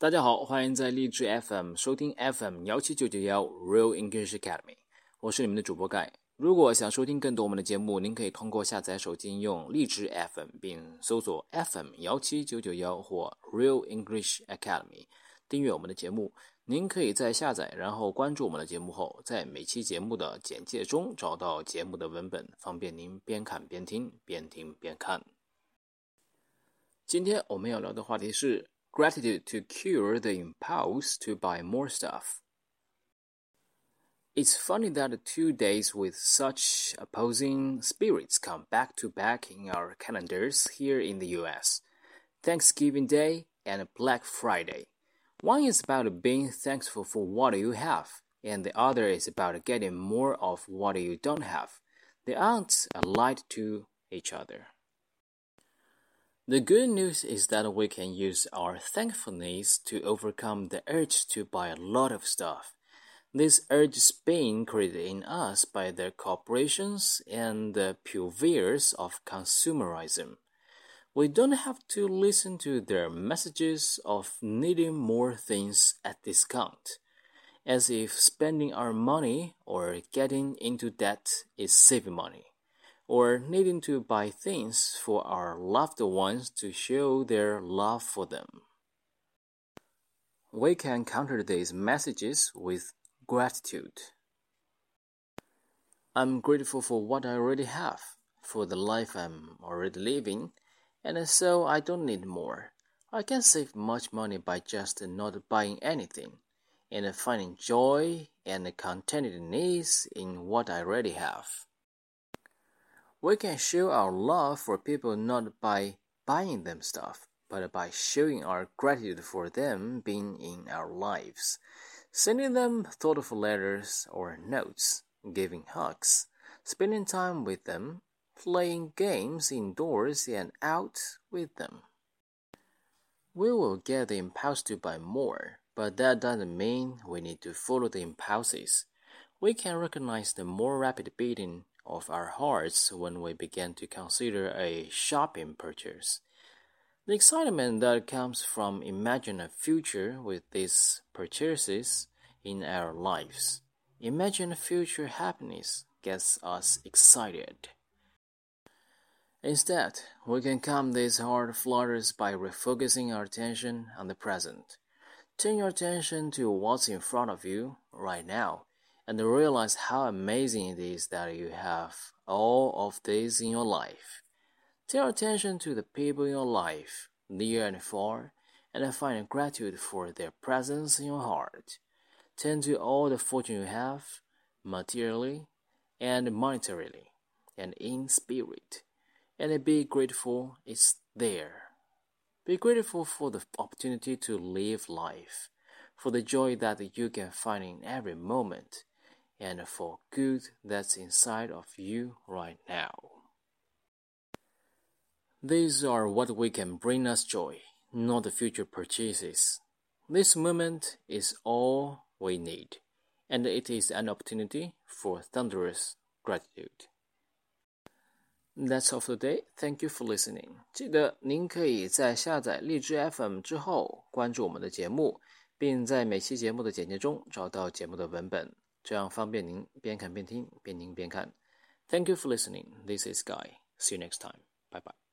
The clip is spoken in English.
大家好，欢迎在荔枝 FM 收听 FM 幺七九九幺 Real English Academy，我是你们的主播盖。如果想收听更多我们的节目，您可以通过下载手机应用荔枝 FM，并搜索 FM 幺七九九幺或 Real English Academy 订阅我们的节目。您可以在下载然后关注我们的节目后，在每期节目的简介中找到节目的文本，方便您边看边听，边听边看。今天我们要聊的话题是。Gratitude to cure the impulse to buy more stuff. It's funny that two days with such opposing spirits come back to back in our calendars here in the US Thanksgiving Day and Black Friday. One is about being thankful for what you have, and the other is about getting more of what you don't have. They aren't allied to each other. The good news is that we can use our thankfulness to overcome the urge to buy a lot of stuff. This urge is being created in us by the corporations and the purveyors of consumerism. We don't have to listen to their messages of needing more things at discount, as if spending our money or getting into debt is saving money or needing to buy things for our loved ones to show their love for them. We can counter these messages with gratitude. I'm grateful for what I already have, for the life I'm already living, and so I don't need more. I can save much money by just not buying anything and finding joy and contentedness in what I already have. We can show our love for people not by buying them stuff, but by showing our gratitude for them being in our lives, sending them thoughtful letters or notes, giving hugs, spending time with them, playing games indoors and out with them. We will get the impulse to buy more, but that doesn't mean we need to follow the impulses. We can recognize the more rapid beating of our hearts when we begin to consider a shopping purchase. The excitement that comes from imagining a future with these purchases in our lives. Imagine future happiness gets us excited. Instead, we can calm these heart flutters by refocusing our attention on the present. Turn your attention to what's in front of you right now and realize how amazing it is that you have all of this in your life. Turn attention to the people in your life, near and far, and find gratitude for their presence in your heart. Turn to all the fortune you have, materially and monetarily, and in spirit, and be grateful it's there. Be grateful for the opportunity to live life, for the joy that you can find in every moment and for good that's inside of you right now. These are what we can bring us joy, not the future purchases. This moment is all we need, and it is an opportunity for thunderous gratitude. That's all for today. Thank you for listening. 记得您可以在下载荔枝 FM 之后关注我们的节目，并在每期节目的简介中找到节目的文本。 这样方便您边看边听，边听边看。Thank you for listening. This is Guy. See you next time. Bye bye.